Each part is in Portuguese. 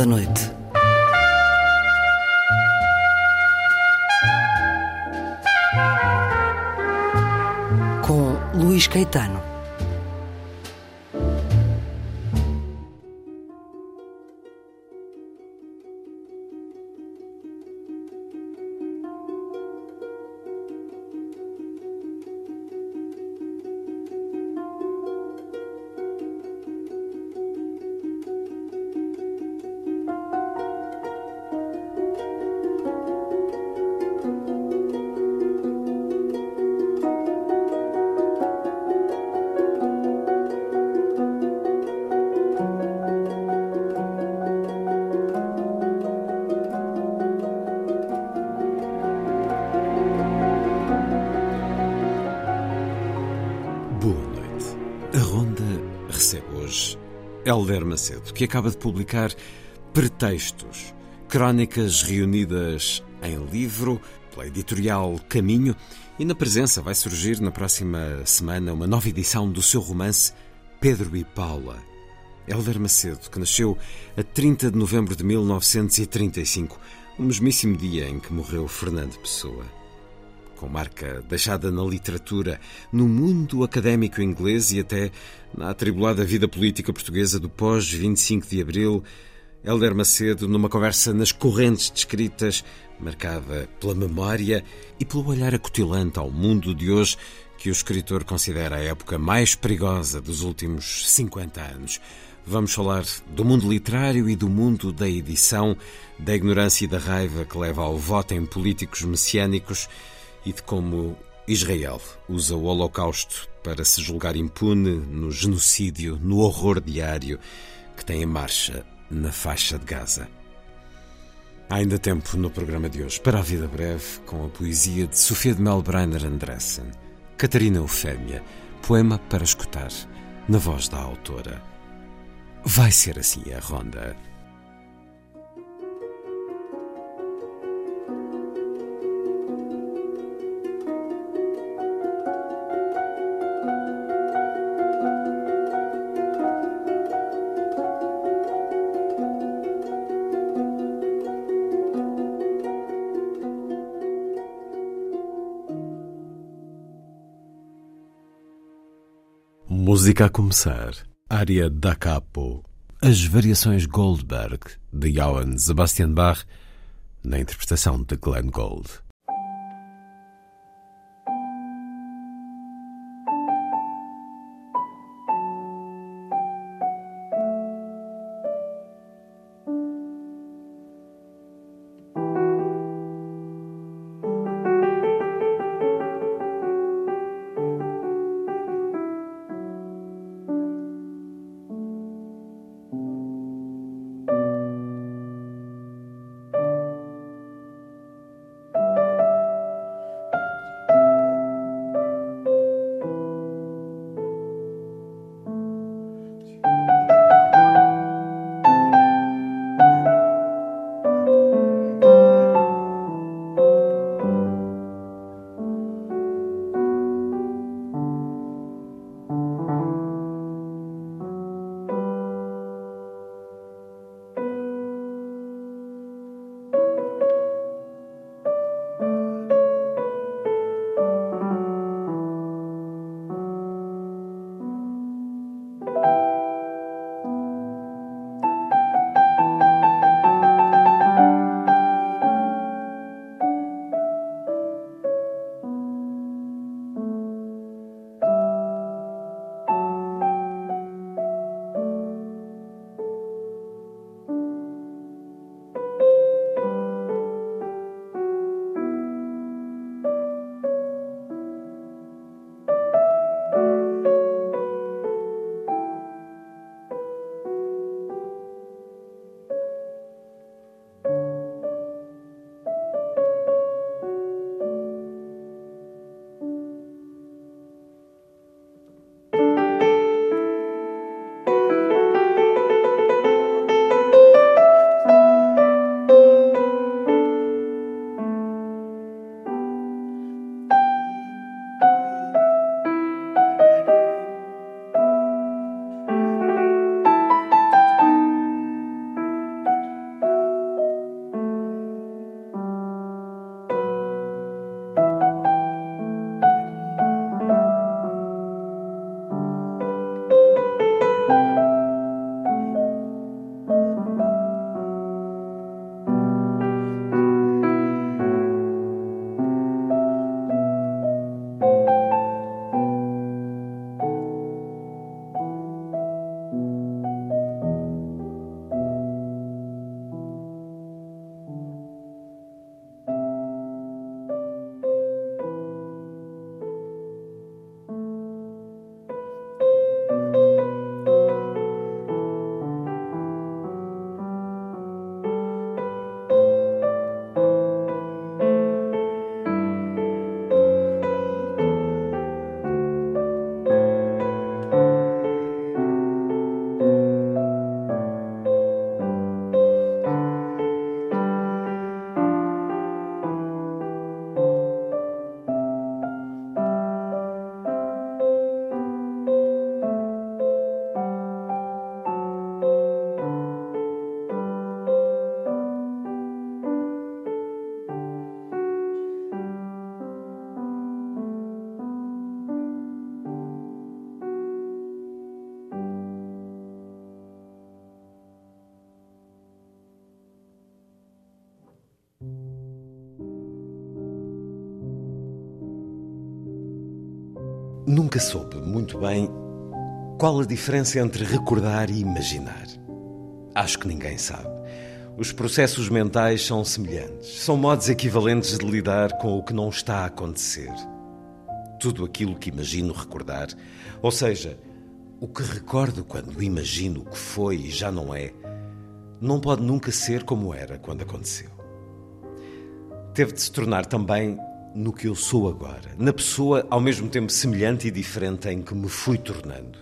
Da Noite. Helder Macedo, que acaba de publicar Pretextos, crónicas reunidas em livro pela editorial Caminho, e na presença vai surgir na próxima semana uma nova edição do seu romance Pedro e Paula. Helder Macedo, que nasceu a 30 de novembro de 1935, o mesmíssimo dia em que morreu Fernando Pessoa com marca deixada na literatura, no mundo académico inglês e até na atribulada vida política portuguesa do pós-25 de Abril, Helder Macedo, numa conversa nas correntes descritas, marcada pela memória e pelo olhar acutilante ao mundo de hoje, que o escritor considera a época mais perigosa dos últimos 50 anos. Vamos falar do mundo literário e do mundo da edição, da ignorância e da raiva que leva ao voto em políticos messiânicos e de como Israel usa o Holocausto para se julgar impune no genocídio, no horror diário que tem em marcha na faixa de Gaza. Há ainda tempo no programa de hoje para a vida breve com a poesia de Sofia de Melbrenner Andressen, Catarina Eufémia, poema para escutar, na voz da autora. Vai ser assim a ronda. Música a começar. Área da Capo. As variações Goldberg de Johann Sebastian Bach na interpretação de Glenn Gould. Nunca soube muito bem qual a diferença entre recordar e imaginar. Acho que ninguém sabe. Os processos mentais são semelhantes, são modos equivalentes de lidar com o que não está a acontecer. Tudo aquilo que imagino recordar, ou seja, o que recordo quando imagino o que foi e já não é, não pode nunca ser como era quando aconteceu. Teve de se tornar também no que eu sou agora, na pessoa ao mesmo tempo semelhante e diferente em que me fui tornando.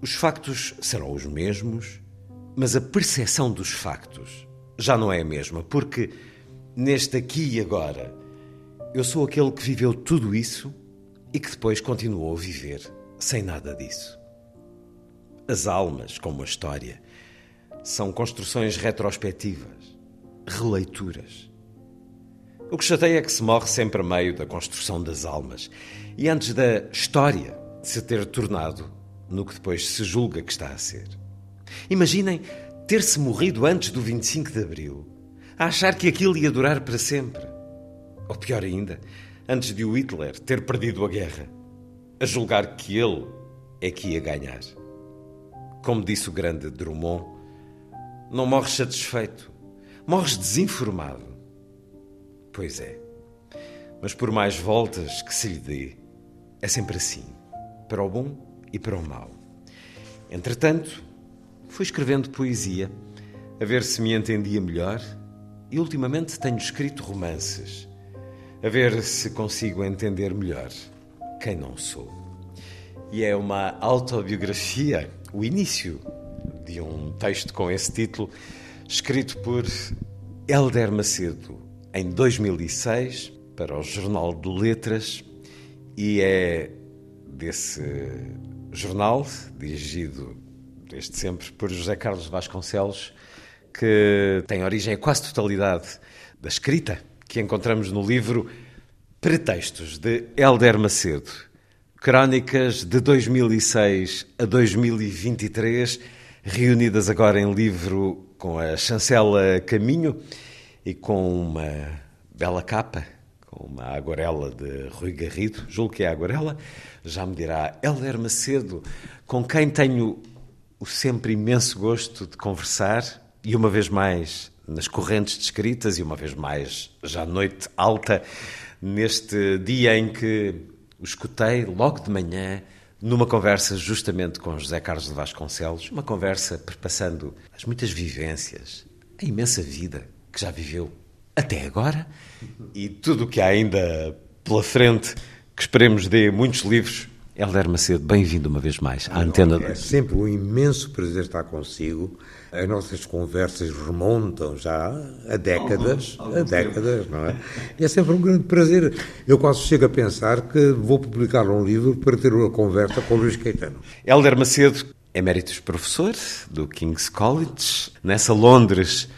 Os factos serão os mesmos, mas a percepção dos factos já não é a mesma, porque neste aqui e agora eu sou aquele que viveu tudo isso e que depois continuou a viver sem nada disso. As almas, como a história, são construções retrospectivas, releituras. O que chateia é que se morre sempre a meio da construção das almas e antes da história se ter tornado no que depois se julga que está a ser. Imaginem ter-se morrido antes do 25 de Abril, a achar que aquilo ia durar para sempre. Ou pior ainda, antes de o Hitler ter perdido a guerra, a julgar que ele é que ia ganhar. Como disse o grande Drummond, não morres satisfeito, morres desinformado. Pois é. Mas por mais voltas que se lhe dê, é sempre assim, para o bom e para o mau. Entretanto, fui escrevendo poesia, a ver se me entendia melhor, e ultimamente tenho escrito romances, a ver se consigo entender melhor quem não sou. E é uma autobiografia, o início de um texto com esse título, escrito por Helder Macedo, em 2006 para o Jornal de Letras e é desse jornal, dirigido desde sempre por José Carlos Vasconcelos, que tem origem a quase totalidade da escrita que encontramos no livro Pretextos, de Helder Macedo. Crónicas de 2006 a 2023, reunidas agora em livro com a chancela Caminho e com uma bela capa, com uma aguarela de Rui Garrido, julgo que é a aguarela, já me dirá Helder Macedo, com quem tenho o sempre imenso gosto de conversar, e uma vez mais nas correntes descritas, e uma vez mais já noite alta, neste dia em que o escutei logo de manhã, numa conversa justamente com José Carlos de Vasconcelos, uma conversa perpassando as muitas vivências, a imensa vida que já viveu até agora e tudo o que há ainda pela frente, que esperemos dê muitos livros. Helder Macedo, bem-vindo uma vez mais à Antena 2. É sempre um imenso prazer estar consigo. As nossas conversas remontam já a décadas, a décadas, não é? E é sempre um grande prazer. Eu quase chego a pensar que vou publicar um livro para ter uma conversa com o Luís Caetano. Helder Macedo, eméritos professor do King's College, nessa Londres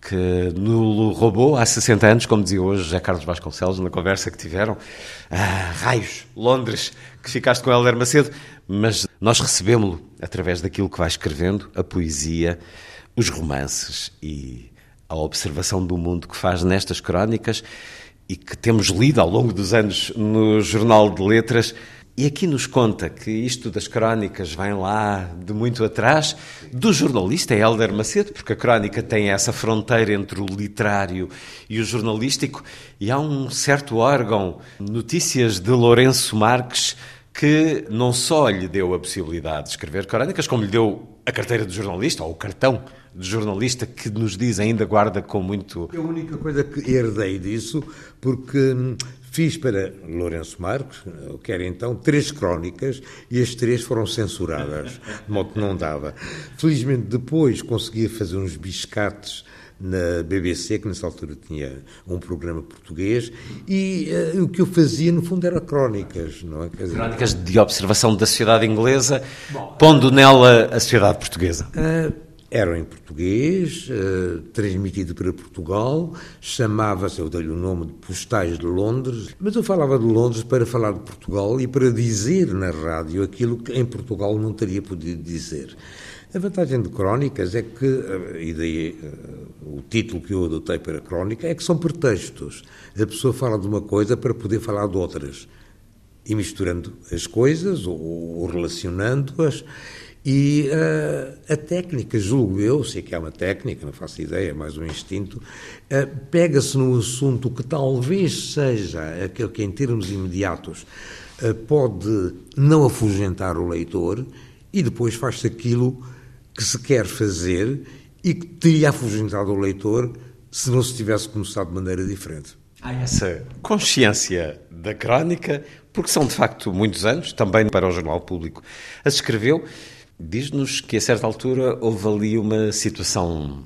que no roubou há 60 anos, como dizia hoje José Carlos Vasconcelos, na conversa que tiveram. Ah, raios, Londres, que ficaste com Helder Macedo, mas nós recebemos-lo através daquilo que vai escrevendo, a poesia, os romances e a observação do mundo que faz nestas crónicas e que temos lido ao longo dos anos no Jornal de Letras e aqui nos conta que isto das crónicas vem lá de muito atrás, do jornalista Helder Macedo, porque a crónica tem essa fronteira entre o literário e o jornalístico, e há um certo órgão, Notícias de Lourenço Marques, que não só lhe deu a possibilidade de escrever crónicas, como lhe deu a carteira de jornalista, ou o cartão de jornalista, que nos diz ainda guarda com muito. É a única coisa que herdei disso, porque hum, Fiz para Lourenço Marques, que era então, três crónicas e as três foram censuradas, de modo que não dava. Felizmente depois conseguia fazer uns biscates na BBC, que nessa altura tinha um programa português, e uh, o que eu fazia, no fundo, era crónicas. Não é? Dizer, crónicas de observação da sociedade inglesa, pondo nela a sociedade portuguesa. Uh, eram em português, uh, transmitido para Portugal, chamava-se, eu dei-lhe o nome de Postais de Londres, mas eu falava de Londres para falar de Portugal e para dizer na rádio aquilo que em Portugal não teria podido dizer. A vantagem de crónicas é que, eh, e daí eh, o título que eu adotei para crónica, é que são pretextos. A pessoa fala de uma coisa para poder falar de outras. E misturando as coisas, ou relacionando-as. E uh, a técnica, julgo eu, sei que é uma técnica, não faço ideia, é mais um instinto, uh, pega-se num assunto que talvez seja aquele que, em termos imediatos, uh, pode não afugentar o leitor e depois faz-se aquilo que se quer fazer e que teria afugentado o leitor se não se tivesse começado de maneira diferente. Há essa consciência da crónica, porque são de facto muitos anos, também para o Jornal Público, as escreveu. Diz-nos que a certa altura houve ali uma situação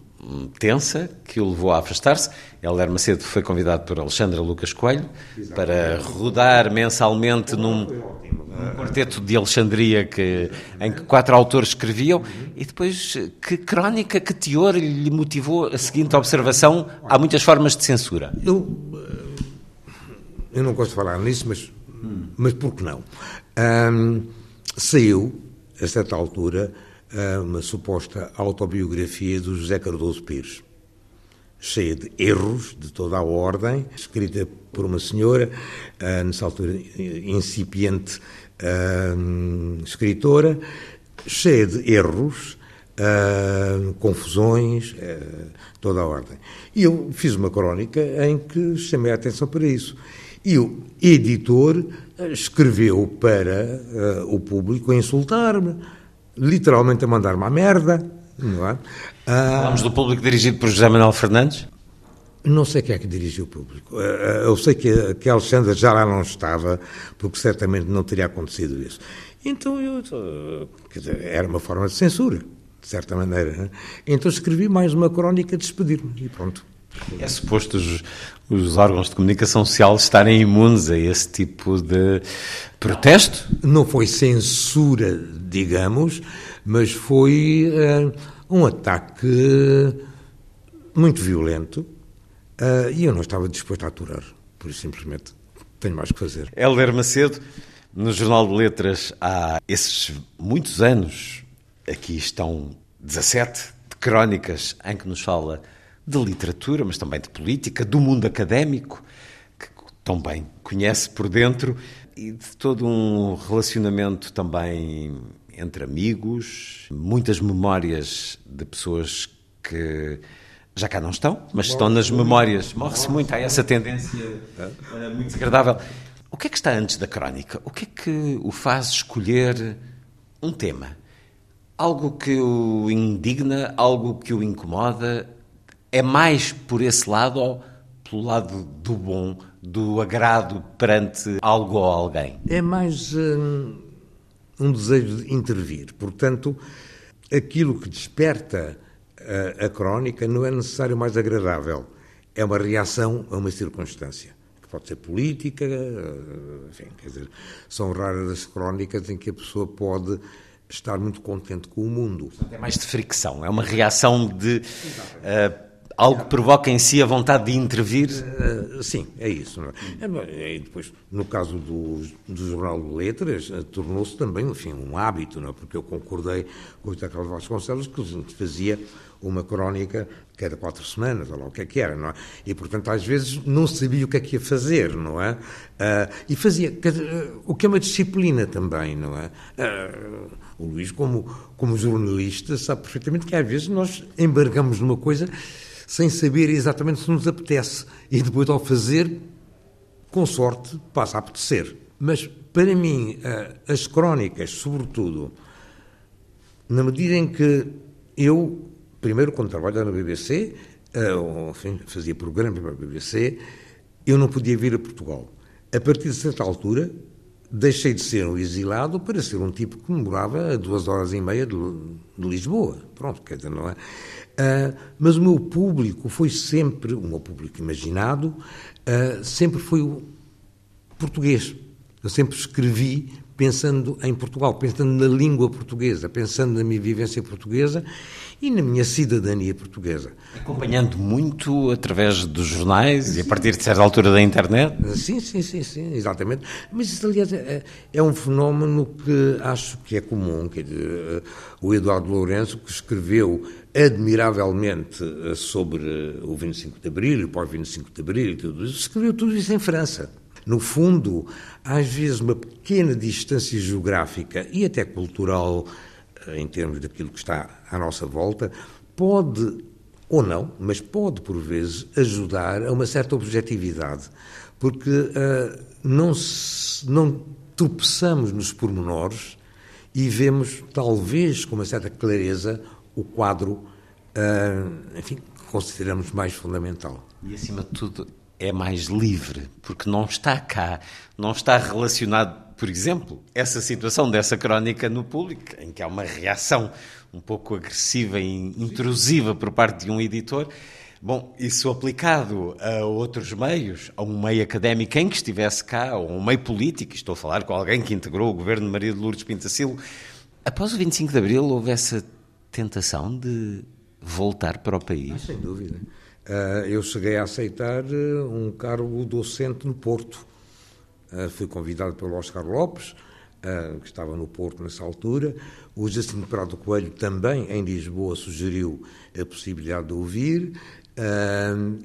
tensa que o levou a afastar-se. Helder Macedo foi convidado por Alexandra Lucas Coelho Exatamente. para rodar mensalmente num, num, quarteto de Alexandria que, em que quatro autores escreviam. E depois, que crónica, que teor lhe motivou a seguinte observação? Há muitas formas de censura. Eu, eu não gosto de falar nisso, mas, mas por que não? Um, saiu, a certa altura, uma suposta autobiografia do José Cardoso Pires, cheia de erros de toda a ordem, escrita por uma senhora, nessa altura incipiente escritora, cheia de erros, confusões, toda a ordem. E eu fiz uma crónica em que chamei a atenção para isso. E o editor escreveu para uh, o público a insultar-me, literalmente a mandar-me à merda. Não é? Ah, Falamos do público dirigido por José Manuel Fernandes? Não sei quem é que dirigiu o público. Ah, eu sei que, que a Alexandra já lá não estava, porque certamente não teria acontecido isso. Então, eu, dizer, era uma forma de censura, de certa maneira. Né? Então escrevi mais uma crónica de despedir-me e pronto. É suposto os, os, órgãos de comunicação social estarem imunes a esse tipo de protesto? Não foi censura, digamos, mas foi uh, um ataque muito violento uh, e eu não estava disposto a aturar, por isso simplesmente tenho mais que fazer. Helder Macedo, no Jornal de Letras há esses muitos anos, aqui estão 17 de crónicas em que nos fala de literatura, mas também de política, do mundo académico, que tão bem conhece por dentro, e de todo um relacionamento também entre amigos, muitas memórias de pessoas que já cá não estão, mas estão nas memórias. Morre-se muito, há essa tendência muito desagradável. O que é que está antes da crónica? O que é que o faz escolher um tema? Algo que o indigna, algo que o incomoda, é mais por esse lado ou pelo lado do bom, do agrado perante algo ou alguém? É mais um, um desejo de intervir. Portanto, aquilo que desperta a, a crónica não é necessário mais agradável. É uma reação a uma circunstância que pode ser política, enfim, quer dizer, são raras as crónicas em que a pessoa pode estar muito contente com o mundo. É mais de fricção, é uma reação de uh, algo provoca em si a vontade de intervir? Uh, sim, é isso. É? E depois, no caso do, do Jornal de Letras, uh, tornou-se também, enfim, um hábito, não é? porque eu concordei com o Carlos Vasconcelos que fazia uma crónica cada quatro semanas, ou lá o que é que era, não é? E, portanto, às vezes não sabia o que é que ia fazer, não é? Uh, e fazia, o que é uma disciplina também, não é? o Luís, como, como jornalista, sabe perfeitamente que às vezes nós embargamos numa coisa sem saber exatamente se nos apetece. E depois, ao fazer, com sorte, passa a apetecer. Mas, para mim, eh, as crónicas, sobretudo, na medida em que eu, primeiro, quando trabalhava na BBC, eh, enfim, fazia programas para a BBC, eu não podia vir a Portugal. A partir de certa altura, deixei de ser um exilado para ser um tipo que morava a duas horas e meia de, de Lisboa. Pronto, quer dizer, não é? Uh, mas o meu público foi sempre, o meu público imaginado, uh, sempre foi o português. Eu sempre escrevi pensando em Portugal, pensando na língua portuguesa, pensando na minha vivência portuguesa e na minha cidadania portuguesa. Acompanhando muito através dos jornais sim. e a partir de certa altura da internet? Sim, sim, sim, sim, exatamente. Mas isso, aliás, é, é um fenómeno que acho que é comum. Quer dizer, o Eduardo Lourenço, que escreveu admiravelmente eh, sobre o 25 de Abril, o pós-25 de Abril e tudo isso, escreveu tudo isso em França. No fundo, às vezes uma pequena distância geográfica e até cultural, eh, em termos daquilo que está à nossa volta, pode, ou não, mas pode por vezes ajudar a uma certa objetividade, porque uh, não, se, não tropeçamos nos pormenores e vemos, talvez com uma certa clareza, o quadro, uh, enfim, que consideramos mais fundamental. E acima de tudo, é mais livre, porque não está cá, não está relacionado, por exemplo, essa situação dessa crónica no público, em que há uma reação um pouco agressiva e intrusiva por parte de um editor. Bom, isso aplicado a outros meios, a um meio académico em que estivesse cá, ou a um meio político, estou a falar com alguém que integrou o governo de Maria de Lourdes Pintacilo, após o 25 de Abril houve essa tentação de voltar para o país? Ah, sem dúvida. Uh, eu cheguei a aceitar uh, um cargo docente no Porto. Uh, fui convidado pelo Oscar Lopes, que estava no Porto nessa altura. O Jacinto Prado Coelho também, em Lisboa, sugeriu a possibilidade de ouvir.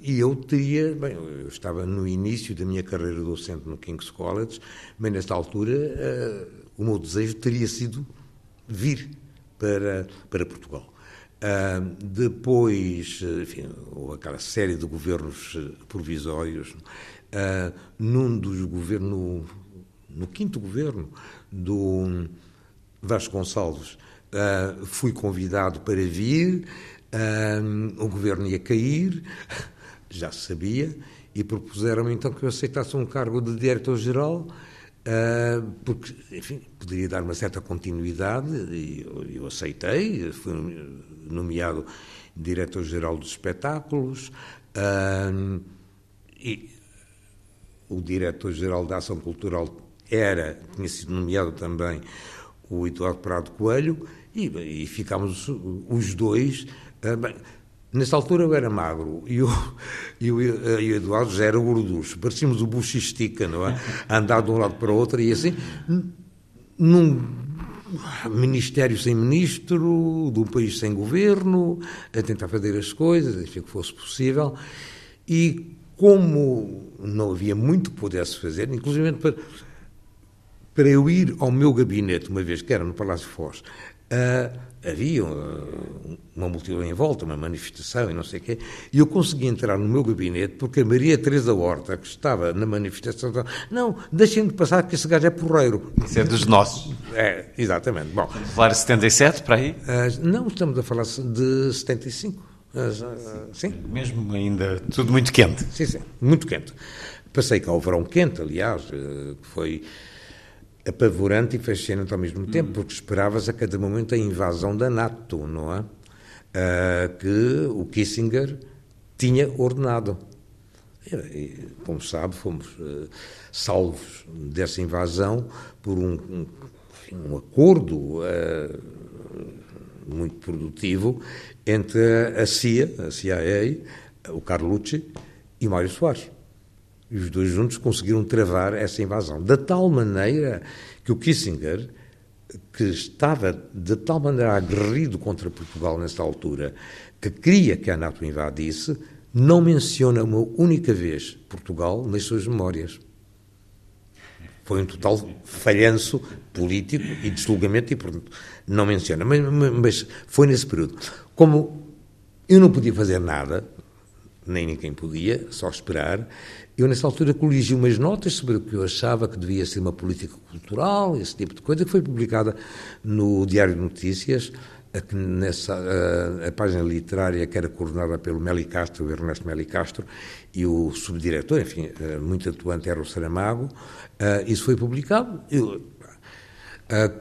e eu teria, bem, eu estava no início da minha carreira docente no King's College, mas nesta altura o meu desejo teria sido vir para, para Portugal. Uh, depois, enfim, houve aquela série de governos eh, provisórios. Uh, num dos governos, no, no, quinto governo do Vasconcelos, uh, fui convidado para vir, o governo ia cair, já se sabia, e propuseram-me então que eu aceitasse um cargo de diretor-geral porque, enfim, poderia dar uma certa continuidade e eu, eu aceitei, fui nomeado diretor-geral dos espetáculos uh, e o diretor-geral da Ação Cultural era, tinha sido nomeado também o Eduardo Prado Coelho e, e ficámos os dois, uh, bem, Nessa altura eu era magro e o, e o, eh, e o Eduardo já era gorducho. Parecíamos o bucho estica, não é? Andar de um lado para o outro e assim, num ministério sem ministro, de um país sem governo, a tentar fazer as coisas, enfim, que fosse possível. E como não havia muito que pudesse fazer, inclusive para, para eu ir ao meu gabinete, uma vez que era no Palácio Foz, uh, havia uma multidão em volta, uma manifestação e não sei o quê, e eu consegui entrar no meu gabinete porque a Maria Teresa Horta, que estava na manifestação, não, deixem de passar que esse gajo é porreiro. Isso é dos nossos. É, exatamente. Bom, estamos a falar de 77, para aí? Uh, não, estamos a falar de 75. Uh, sim. Mesmo ainda tudo muito quente. Sim, sim, muito quente. Passei cá o verão quente, aliás, uh, que foi apavorante e fascinante ao mesmo tempo, porque esperavas a cada momento a invasão da NATO, não é? Uh, que o Kissinger tinha ordenado. E, como sabe, fomos uh, salvos dessa invasão por um, um, um acordo uh, muito produtivo entre a CIA, a CIA, o Carlucci e Mário Soares. E os dois juntos conseguiram travar essa invasão. Da tal maneira que o Kissinger, que estava de tal maneira aguerrido contra Portugal nessa altura, que queria que a NATO invadisse, não menciona uma única vez Portugal nas suas memórias. Foi um total falhanço político e deslogamento e, portanto, não menciona. Mas, mas foi nesse período. Como eu não podia fazer nada, nem ninguém podia, só esperar, eu, nessa altura, coligi umas notas sobre o que eu achava que devia ser uma política cultural, esse tipo de coisa, que foi publicada no Diário de Notícias, nessa a, a, página literária que era coordenada pelo Meli Castro, o Ernesto Meli Castro, e o subdiretor, enfim, eh, muito atuante era o Saramago. Uh, isso foi publicado. Eu, uh,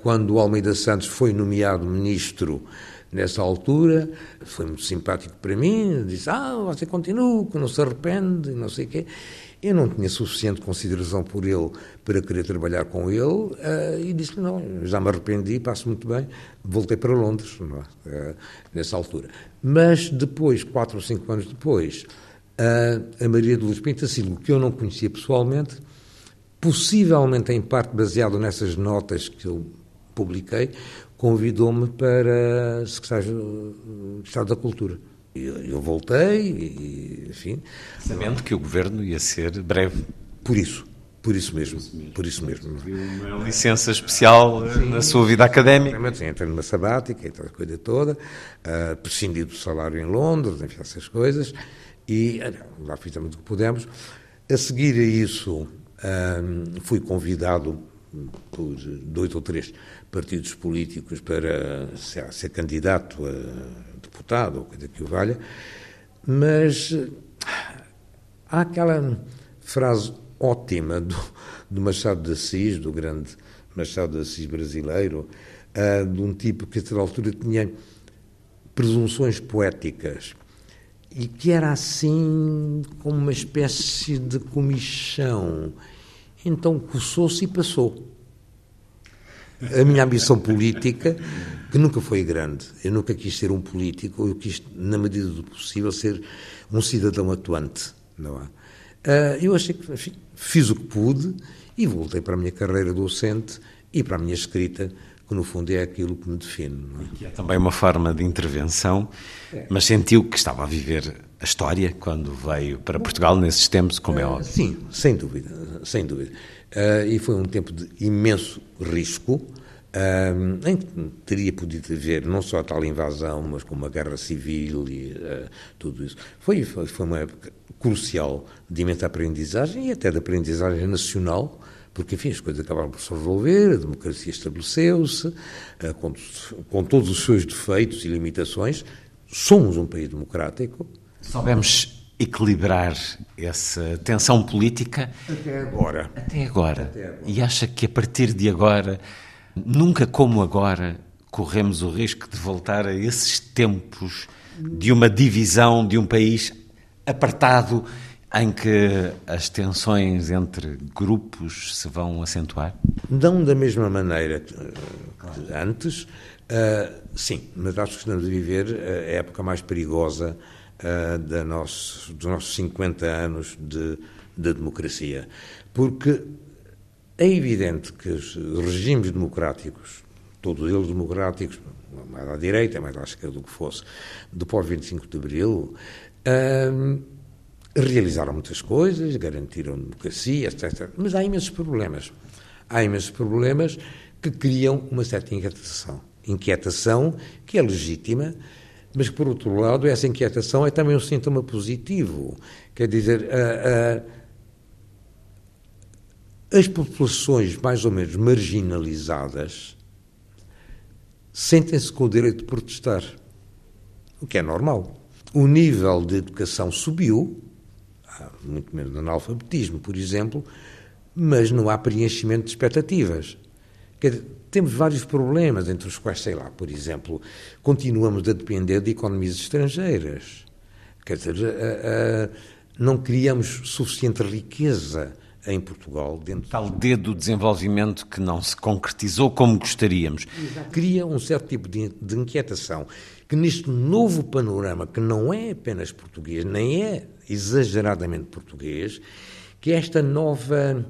quando o Almeida Santos foi nomeado ministro nessa altura, foi muito simpático para mim, disse, ah, você continua, que não se arrepende, não sei o quê. Eu não tinha suficiente consideração por ele para querer trabalhar com ele uh, e disse-lhe, não, já me arrependi, passo muito bem, voltei para Londres, uh, nessa altura. Mas depois, quatro ou cinco anos depois, uh, a Maria de Luz Pintacilo, que eu não conhecia pessoalmente, possivelmente em parte baseado nessas notas que eu publiquei, convidou-me para secretário de Estado da Cultura. Eu voltei, e, enfim. Sabendo que o governo ia ser breve. Por isso, por isso mesmo, por isso mesmo. Uma licença especial sim, na sua vida académica. Sim, entrei numa sabática e a coisa toda, uh, prescindi do salário em Londres, enfim, essas coisas, e uh, lá fizemos o que pudemos. A seguir a isso, uh, fui convidado por dois ou três partidos políticos para ser, ser candidato a deputado, ou coisa que o valha, mas há aquela frase ótima do, do Machado de Assis, do grande Machado de Assis brasileiro, uh, de um tipo que, a certa altura, tinha presunções poéticas e que era assim como uma espécie de comichão. Então coçou-se e passou. A minha ambição política, que nunca foi grande, eu nunca quis ser um político, eu quis, na medida do possível, ser um cidadão atuante. Não é? Uh, eu achei que enfim, fiz o que pude e voltei para a minha carreira docente e para a minha escrita, que no fundo é aquilo que me define. É? é? também uma forma de intervenção, é. mas sentiu que estava a viver a história quando veio para Portugal nesses tempos, como é ah, óbvio. Sim, sem dúvida, sem dúvida. Uh, e foi um tempo de imenso risco, uh, em que teria podido haver não só tal invasão, mas como a guerra civil e uh, tudo isso. Foi, foi, foi, uma época crucial de imensa aprendizagem e até de aprendizagem nacional, porque, enfim, as coisas acabaram por se resolver, a democracia estabeleceu-se, com, com todos os seus defeitos e limitações. Somos um país democrático. Soubemos equilibrar essa tensão política até agora. Até agora. Até agora. E acha que a partir de agora, nunca como agora, corremos o risco de voltar a esses tempos de uma divisão de um país apartado em que as tensões entre grupos se vão acentuar? Não da mesma maneira que, que antes, uh, sim, mas acho que estamos a viver a época mais perigosa uh, da nosso, dos nossos 50 anos de, de democracia. Porque é evidente que os regimes democráticos, todos eles democráticos, mais à direita, mais à esquerda do que fosse, do pós-25 de Abril, uh, realizaram muitas coisas, garantiram democracia, etc. Mas há imensos problemas. Há imensos problemas que criam uma certa inquietação. Inquietação que é legítima, mas, por outro lado, essa inquietação é também um sintoma positivo. Quer dizer, a, a, as populações mais ou menos marginalizadas sentem-se com o direito de protestar, o que é normal. O nível de educação subiu, há muito menos analfabetismo, por exemplo, mas não há preenchimento de expectativas. Quer dizer, temos vários problemas, entre os quais, sei lá, por exemplo, continuamos a depender de economias estrangeiras. Quer dizer, a, a, não criamos suficiente riqueza em Portugal. Dentro Tal dedo do desenvolvimento que não se concretizou como gostaríamos. Cria um certo tipo de, de inquietação que neste novo panorama, que não é apenas português, nem é exageradamente português, que esta nova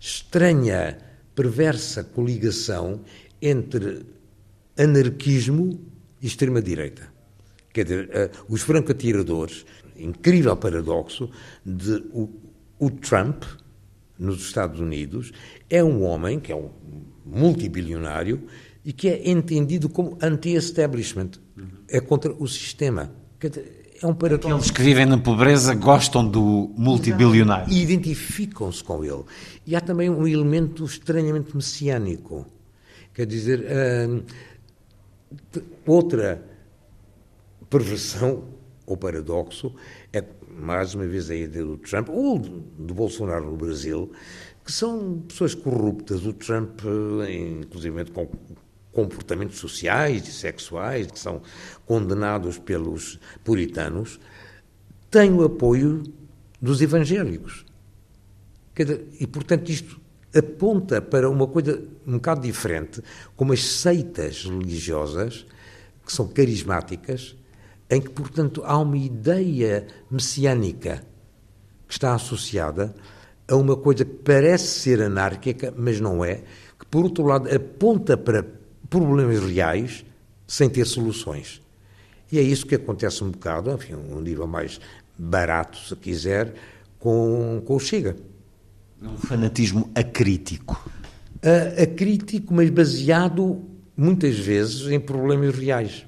estranha perversa coligação entre anarquismo e extrema-direita. Quer dizer, uh, os franco-atiradores, incrível paradoxo, de o, o, Trump, nos Estados Unidos, é um homem que é um multibilionário e que é entendido como anti-establishment. É contra o sistema. Quer dizer, é um paradoxo. Aqueles que vivem na pobreza gostam do multibilionário. E identificam-se com ele. E há também um elemento estranhamente messiânico. Quer dizer, hum, outra perversão ou paradoxo é, mais uma vez, a ideia do Trump ou do Bolsonaro no Brasil, que são pessoas corruptas. O Trump, inclusive com comportamentos sociais e sexuais que são condenados pelos puritanos, tem o apoio dos evangélicos. E, portanto, isto aponta para uma coisa um bocado diferente, como as seitas religiosas, que são carismáticas, em que, portanto, há uma ideia messiânica que está associada a uma coisa que parece ser anárquica, mas não é, que, por outro lado, aponta para problemas reais sem ter soluções. E é isso que acontece um bocado, enfim, um nível mais barato, se quiser, com, com o Chega. Um fanatismo acrítico. A, acrítico, mas baseado muitas vezes em problemas reais,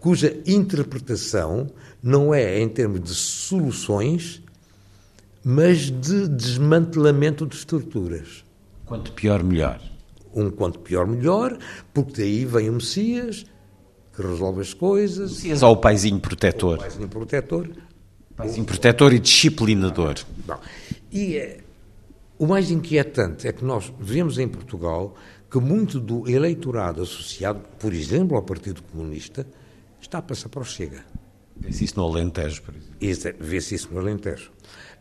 cuja interpretação não é em termos de soluções, mas de desmantelamento de estruturas. Quanto pior, melhor. Um quanto pior, melhor, porque daí vem o Messias, que resolve as coisas. Messias ou o paizinho protetor? O paizinho protetor. Paizinho protetor e disciplinador. E é, o mais inquietante é que nós vemos em Portugal que muito do eleitorado associado, por exemplo, ao Partido Comunista, está a passar para o Chega. Vê-se isso no Alentejo, por exemplo. Vê-se isso no Alentejo.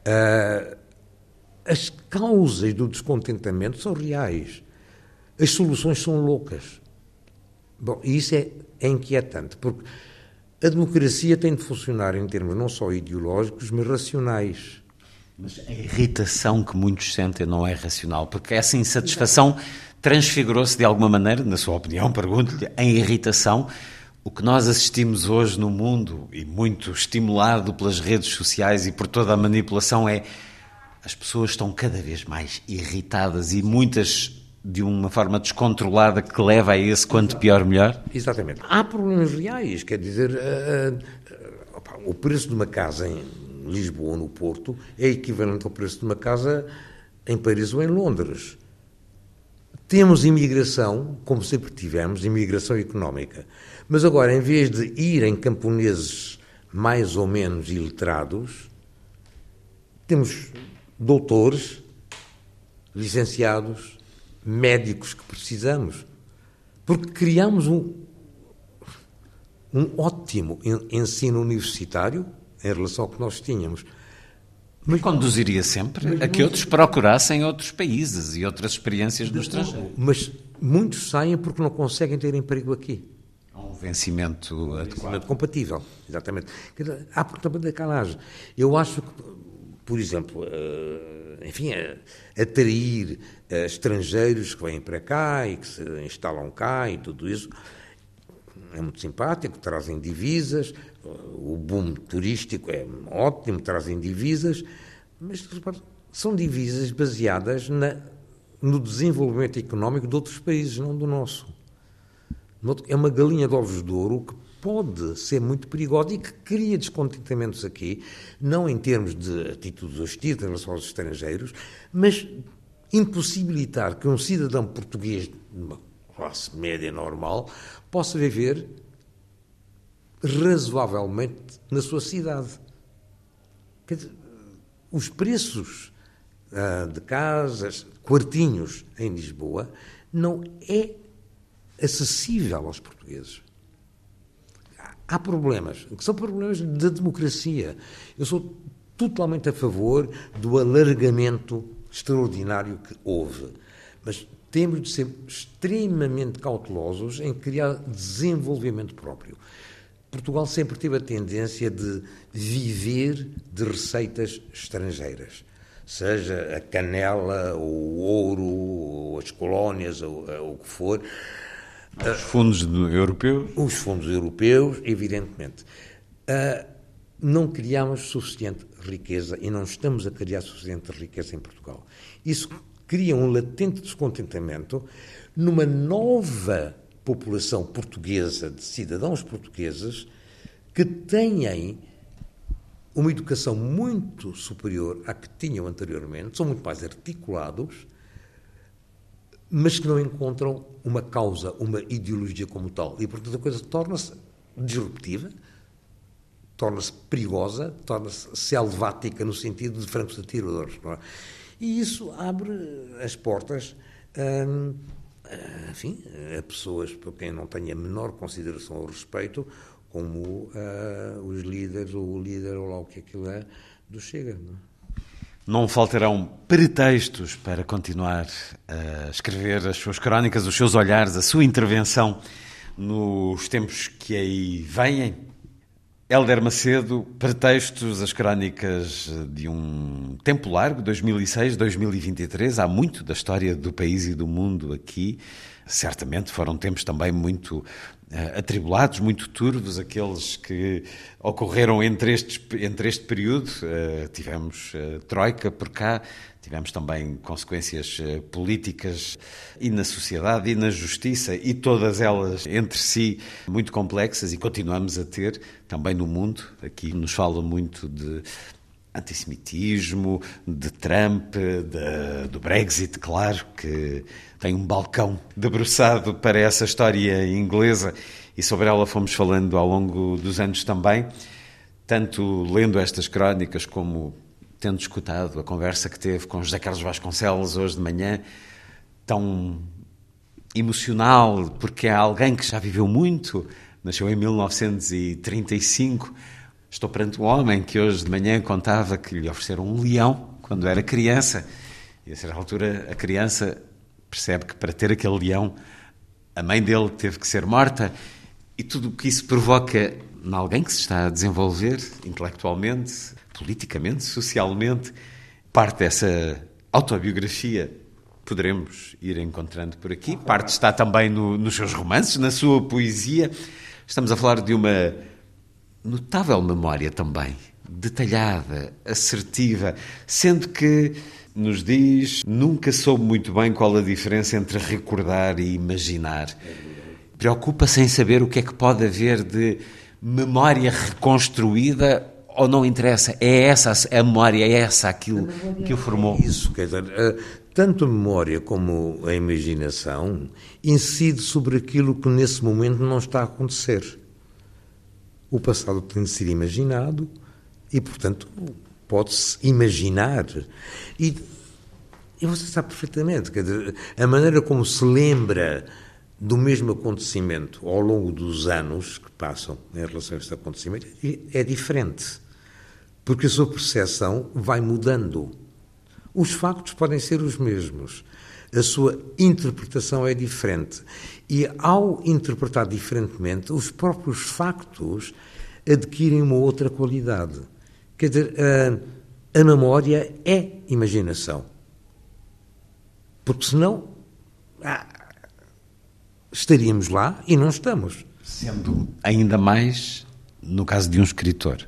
Uh, as causas do descontentamento são reais. As soluções são loucas. Bom, e isso é, é inquietante, porque a democracia tem de funcionar em termos não só ideológicos, mas racionais. Mas a irritação que muitos sentem não é racional, porque essa insatisfação transfigurou-se de alguma maneira, na sua opinião, pergunto-lhe, em irritação. O que nós assistimos hoje no mundo, e muito estimulado pelas redes sociais e por toda a manipulação, é as pessoas estão cada vez mais irritadas e muitas de uma forma descontrolada que leva a esse quanto pior melhor? Exatamente. Há problemas reais, quer dizer, uh, uh, opa, o preço de uma casa em Lisboa ou no Porto é equivalente ao preço de uma casa em Paris ou em Londres. Temos imigração, como sempre tivemos, imigração económica. Mas agora, em vez de irem camponeses mais ou menos iletrados, temos doutores, licenciados, médicos que precisamos. Porque criamos um, um ótimo ensino universitário em relação ao que nós tínhamos. Mas conduziria sempre mas, a que outros procurassem outros países e outras experiências no estrangeiro. Mas muitos saem porque não conseguem ter emprego aqui. Há um vencimento adequado. Compatível, exatamente. Há, portanto, da calagem. Eu acho que, por exemplo, enfim, atrair eh, estrangeiros que vêm para cá e que se instalam cá e tudo isso é muito simpático, trazem divisas, o boom turístico é ótimo, trazem divisas, mas são divisas baseadas na, no desenvolvimento económico de outros países, não do nosso. É uma galinha de ovos de ouro que pode ser muito perigosa e que cria descontentamentos aqui, não em termos de atitudes hostis em relação aos estrangeiros, mas impossibilitar que um cidadão português de uma classe média normal possa viver razoavelmente na sua cidade. Dizer, os preços ah, de casas, quartinhos em Lisboa, não é acessível aos portugueses. Há problemas, que são problemas da democracia. Eu sou totalmente a favor do alargamento extraordinário que houve, mas temos de ser extremamente cautelosos em criar desenvolvimento próprio. Portugal sempre teve a tendência de viver de receitas estrangeiras, seja a canela, o ouro, as colónias, ou, o que for. Os fundos europeus? Os fundos europeus, evidentemente. Uh, não criámos suficiente riqueza e não estamos a criar suficiente riqueza em Portugal. Isso cria um latente descontentamento numa nova população portuguesa, de cidadãos portugueses, que têm uma educação muito superior à que tinham anteriormente, são muito mais articulados, mas que não encontram uma causa, uma ideologia como tal. E, portanto, a coisa torna-se disruptiva, torna-se perigosa, torna-se selvática no sentido de francos atiradores. É? E isso abre as portas hum, enfim, a pessoas por quem não tenha a menor consideração ou respeito, como uh, os líderes, ou o líder, ou lá o que aquilo é, do Chega. Não, é? Não faltarão pretextos para continuar a escrever as suas crónicas, os seus olhares, a sua intervenção nos tempos que aí vêm. Helder Macedo, pretextos, as crónicas de um tempo largo, 2006-2023, há muito da história do país e do mundo aqui. Certamente foram tempos também muito uh, atribulados, muito turvos, aqueles que ocorreram entre, estes, entre este período. Uh, tivemos uh, Troika por cá, tivemos também consequências políticas e na sociedade e na justiça, e todas elas entre si muito complexas, e continuamos a ter também no mundo. Aqui nos fala muito de antissemitismo, de Trump, de, do Brexit, claro, que tem um balcão debruçado para essa história inglesa. E sobre ela fomos falando ao longo dos anos também, tanto lendo estas crónicas como tendo escutado a conversa que teve com José Carlos Vasconcelos hoje de manhã, tão emocional, porque é alguém que já viveu muito, nasceu em 1935 Estou perante um homem que hoje de manhã contava que lhe ofereceram um leão quando era criança. E a certa altura a criança percebe que para ter aquele leão a mãe dele teve que ser morta. E tudo o que isso provoca em alguém que se está a desenvolver intelectualmente, politicamente, socialmente, parte dessa autobiografia poderemos ir encontrando por aqui. Parte está também no, nos seus romances, na sua poesia. Estamos a falar de uma notável memória também, detalhada, assertiva, sendo que nos diz nunca soube muito bem qual a diferença entre recordar e imaginar. Preocupa-se em saber o que é que pode haver de memória reconstruída ou não interessa? É essa a memória, é essa aquilo que o formou? Isso, quer dizer, eh, tanto a memória como a imaginação incide sobre aquilo que nesse momento não está a acontecer. O passado tem de ser imaginado e, portanto, pode-se imaginar. E, e você sabe perfeitamente, dizer, a maneira como se lembra do mesmo acontecimento ao longo dos anos que passam em relação a este acontecimento é diferente. Porque a sua percepção vai mudando. Os factos podem ser os mesmos, a sua interpretação é diferente. E ao interpretar diferentemente, os próprios factos adquirem uma outra qualidade. Quer dizer, a, a memória é imaginação. Porque senão ah, estaríamos lá e não estamos. Sendo ainda mais no caso de um escritor.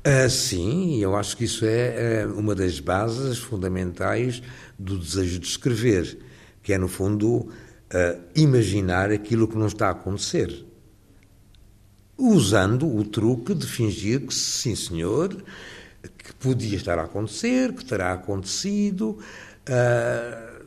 Uh, sim, eu acho que isso é uh, uma das bases fundamentais do desejo de escrever, que é, no fundo, uh, imaginar aquilo que não está a acontecer. Usando o truque de fingir que, sim, senhor, que podia estar a acontecer, que terá acontecido. Uh,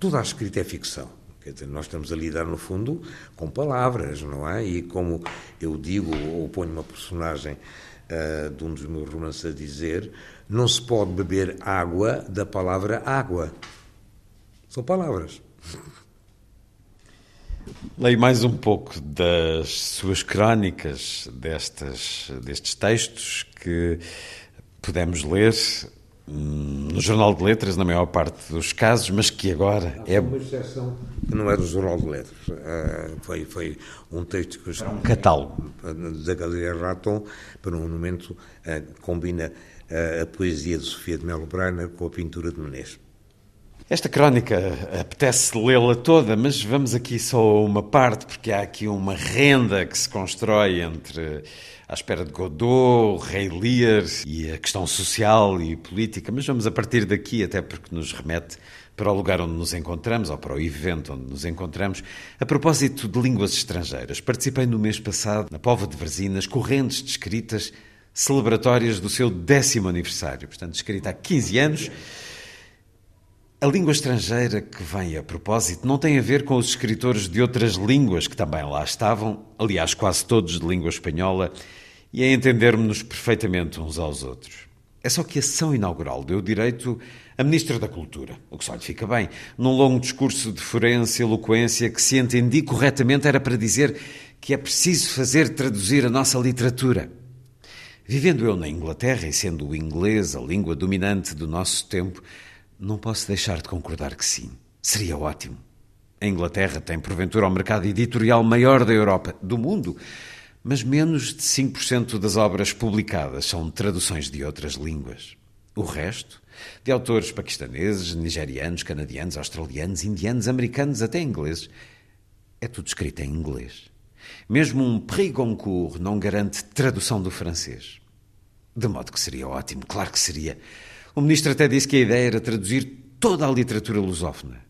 toda a escrita é ficção. Quer dizer, nós estamos a lidar, no fundo, com palavras, não é? E como eu digo, ou ponho uma personagem uh, de um dos meus romances a dizer, não se pode beber água da palavra água. São palavras. Leio mais um pouco das suas crónicas, destas, destes textos que pudemos ler hum, no Jornal de Letras, na maior parte dos casos, mas que agora é. uma exceção que não é do Jornal de Letras. Uh, foi, foi um texto que eu escrevi. um catálogo. Da Galeria Raton, para um momento, uh, combina a poesia de Sofia de Melo Brainer com a pintura de Menezes. Esta crónica apetece lê-la toda, mas vamos aqui só uma parte, porque há aqui uma renda que se constrói entre à espera de Godot, Rei Lear e a questão social e política, mas vamos a partir daqui, até porque nos remete para o lugar onde nos encontramos, ou para o evento onde nos encontramos. A propósito de línguas estrangeiras, participei no mês passado na Pova de Verzinas, correntes de escritas celebratórias do seu décimo aniversário, portanto, escrita há 15 anos. A língua estrangeira que vem a propósito não tem a ver com os escritores de outras línguas que também lá estavam, aliás, quase todos de língua espanhola, e a entendermos-nos perfeitamente uns aos outros. É só que a sessão inaugural deu direito a Ministra da Cultura, o que só lhe fica bem. Num longo discurso de forense eloquência que, se entendi corretamente, era para dizer que é preciso fazer traduzir a nossa literatura. Vivendo eu na Inglaterra e sendo o inglês a língua dominante do nosso tempo, não posso deixar de concordar que sim. Seria ótimo. A Inglaterra tem, porventura, o mercado editorial maior da Europa, do mundo, mas menos de 5% das obras publicadas são traduções de outras línguas. O resto, de autores paquistaneses, nigerianos, canadianos, australianos, indianos, americanos, até ingleses, é tudo escrito em inglês. Mesmo um Prix Goncourt não garante tradução do francês. De modo que seria ótimo, claro que seria. O ministro até disse que a ideia era traduzir toda a literatura lusófona.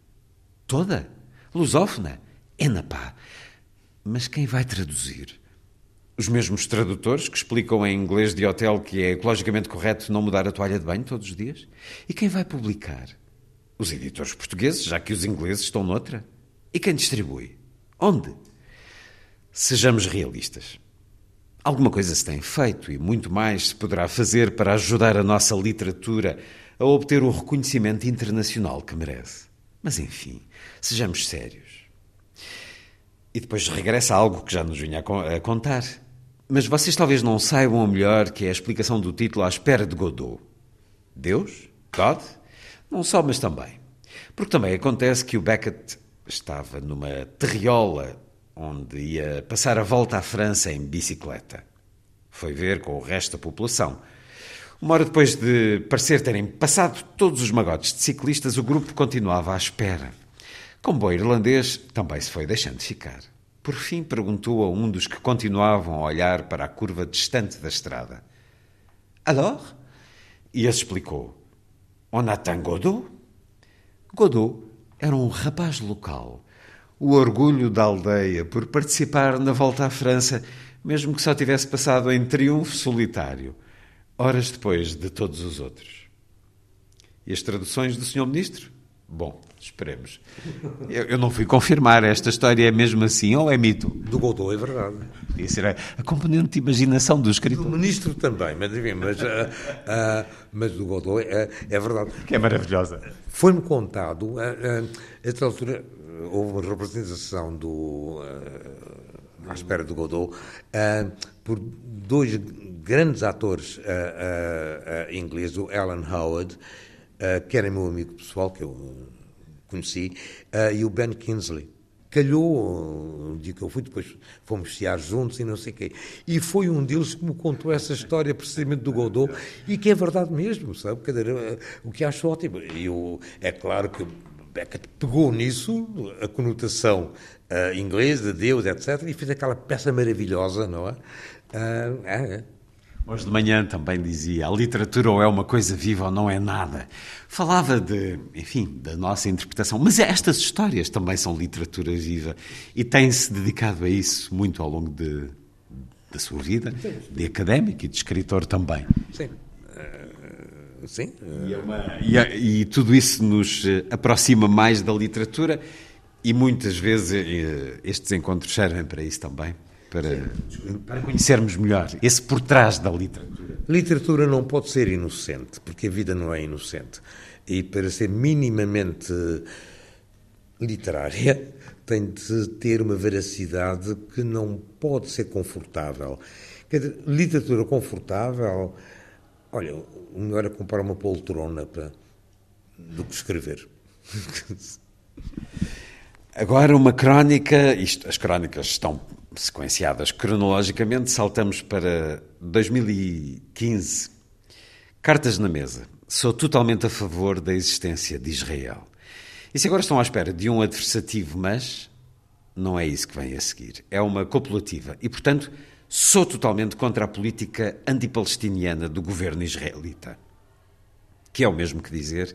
Toda? Lusófona? É na pá. Mas quem vai traduzir? Os mesmos tradutores que explicam em inglês de hotel que é ecologicamente correto não mudar a toalha de banho todos os dias? E quem vai publicar? Os editores portugueses, já que os ingleses estão noutra? E quem distribui? Onde? Sejamos realistas. Alguma coisa se tem feito e muito mais se poderá fazer para ajudar a nossa literatura a obter o reconhecimento internacional que merece. Mas enfim, sejamos sérios. E depois regressa algo que já nos vinha a contar. Mas vocês talvez não saibam melhor que é a explicação do título à espera de Godot. Deus? God? Não só, mas também. Porque também acontece que o Beckett estava numa terriola onde ia passar a volta à França em bicicleta. Foi ver com o resto da população. Uma hora depois de parecer terem passado todos os magotes de ciclistas, o grupo continuava à espera. Como bom irlandês, também se foi deixando ficar. Por fim, perguntou a um dos que continuavam a olhar para a curva distante da estrada: Alors? E esse explicou: On attend Godot? Godot era um rapaz local, o orgulho da aldeia por participar na volta à França, mesmo que só tivesse passado em triunfo solitário, horas depois de todos os outros. E as traduções do Sr. Ministro? Bom, esperemos. Eu, eu, não fui confirmar, esta história é mesmo assim ou é mito? Do Godot é verdade. Isso era a componente de imaginação do escritor. Do ministro também, mas enfim, mas, uh, uh, mas do Godot é, é, verdade. Que é maravilhosa. Foi-me contado, uh, a esta altura houve uma representação do à espera do Godot por dois grandes atores ingleses, o Alan Howard uh, que era meu amigo pessoal, que eu conheci, uh, e o Ben Kingsley. Calhou, um dia que eu fui, depois fomos fiar juntos e não sei o quê. E foi um deles que me contou essa história precisamente do Godot, e que é verdade mesmo, sabe? O que acho ótimo. E eu, é claro que Beckett pegou nisso, a conotação uh, inglesa, de Deus, etc., e fez aquela peça maravilhosa, não é? Uh, é, Hoje de manhã também dizia: a literatura ou é uma coisa viva ou não é nada. Falava de, enfim, da nossa interpretação. Mas estas histórias também são literatura viva e tem-se dedicado a isso muito ao longo de, da sua vida, de académico e de escritor também. Sim. Uh, sim. E, é uma, e, e, tudo isso nos eh, aproxima mais da literatura e muitas vezes eh, estes encontros servem para isso também para, para conhecermos melhor esse por trás da literatura. Literatura não pode ser inocente, porque a vida não é inocente. E para ser minimamente literária, tem de ter uma veracidade que não pode ser confortável. Quer dizer, literatura confortável, olha, o melhor é comprar uma poltrona para, do que escrever. Agora uma crónica, isto, as crónicas estão sequenciadas cronologicamente, saltamos para 2015. Cartas na mesa. Sou totalmente a favor da existência de Israel. E se agora estão à espera de um adversativo, mas não é isso que vem a seguir. É uma copulativa. E, portanto, sou totalmente contra a política antipalestiniana do governo israelita. Que é o mesmo que dizer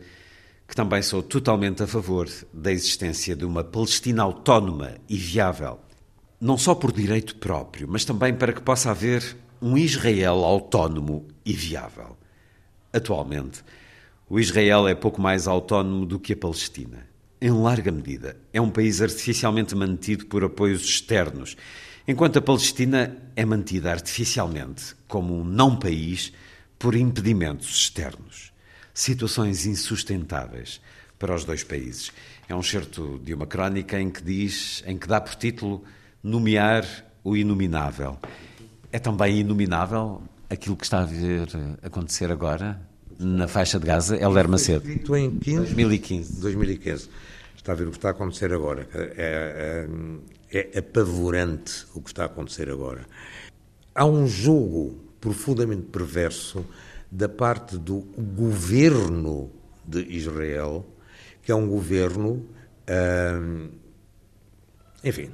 que também sou totalmente a favor da existência de uma Palestina autónoma e viável não só por direito próprio, mas também para que possa haver um Israel autónomo e viável. Atualmente, o Israel é pouco mais autónomo do que a Palestina. Em larga medida, é um país artificialmente mantido por apoios externos, enquanto a Palestina é mantida artificialmente como um não-país por impedimentos externos, situações insustentáveis para os dois países. É um certo de uma crónica em que diz, em que dá por título nomear o inominável. É também inominável aquilo que está a ver acontecer agora na faixa de Gaza? Helder Macedo. Escrito em 15, 2015. 2015. Está a ver o que está a acontecer agora. É, é, é apavorante o que está a acontecer agora. Há um jogo profundamente perverso da parte do governo de Israel, que é um governo, hum, enfim,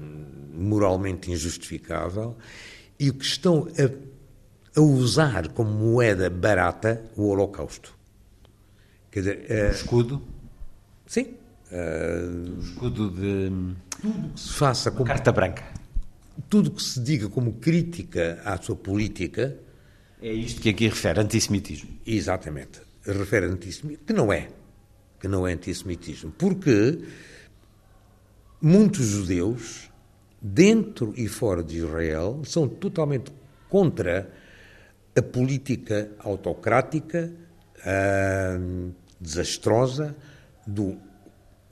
moralmente injustificável, e que estão a, a, usar como moeda barata o Holocausto. Quer dizer, uh, escudo? Sim. Uh, escudo de. Tudo que se faça como. Carta branca. Tudo que se diga como crítica à sua política. É isto que aqui refere, antissemitismo. Exatamente. Refere antissemitismo, que não é. Que não é antissemitismo. Porque muitos judeus dentro e fora de Israel, são totalmente contra a política autocrática, uh, desastrosa do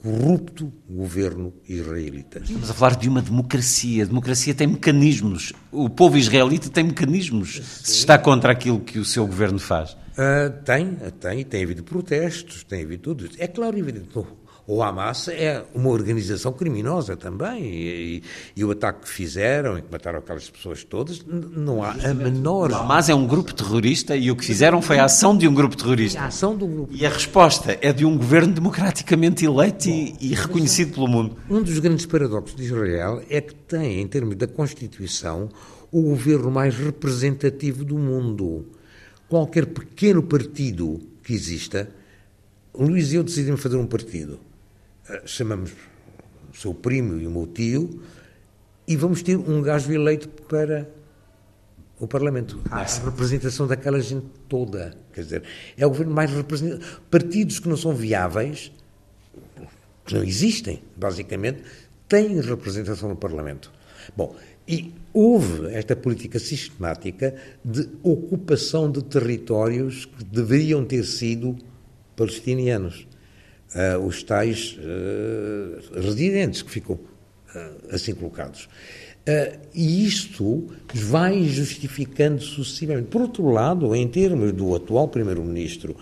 corrupto governo israelita. Estamos a falar de uma democracia. A democracia tem mecanismos. O povo israelita tem mecanismos Sim. se está contra aquilo que o seu governo faz. Uh, tem, tem. Tem havido protestos, tem havido tudo isso. É claro, evidente. O Hamas é uma organização criminosa também. E, e, o ataque que fizeram, e que mataram aquelas pessoas todas, não há a menor. O Hamas é um grupo terrorista e o que fizeram foi a ação de um grupo terrorista. A ação de um grupo. E a resposta é de um governo democraticamente eleito Bom, e, e reconhecido pelo mundo. Um dos grandes paradoxos de Israel é que tem, em termos da Constituição, o governo mais representativo do mundo. Qualquer pequeno partido que exista, Luís e eu decidimos fazer um partido chamamos o seu primo e o meu tio e vamos ter um gajo eleito para o Parlamento. a representação daquela gente toda. Quer dizer, é o governo mais representativo. Partidos que não são viáveis, que não existem, basicamente, têm representação no Parlamento. Bom, e houve esta política sistemática de ocupação de territórios que deveriam ter sido palestinianos uh, os tais uh, residentes que ficam uh, assim colocados. e isto vai justificando sucessivamente. Por outro lado, em termos do atual primeiro-ministro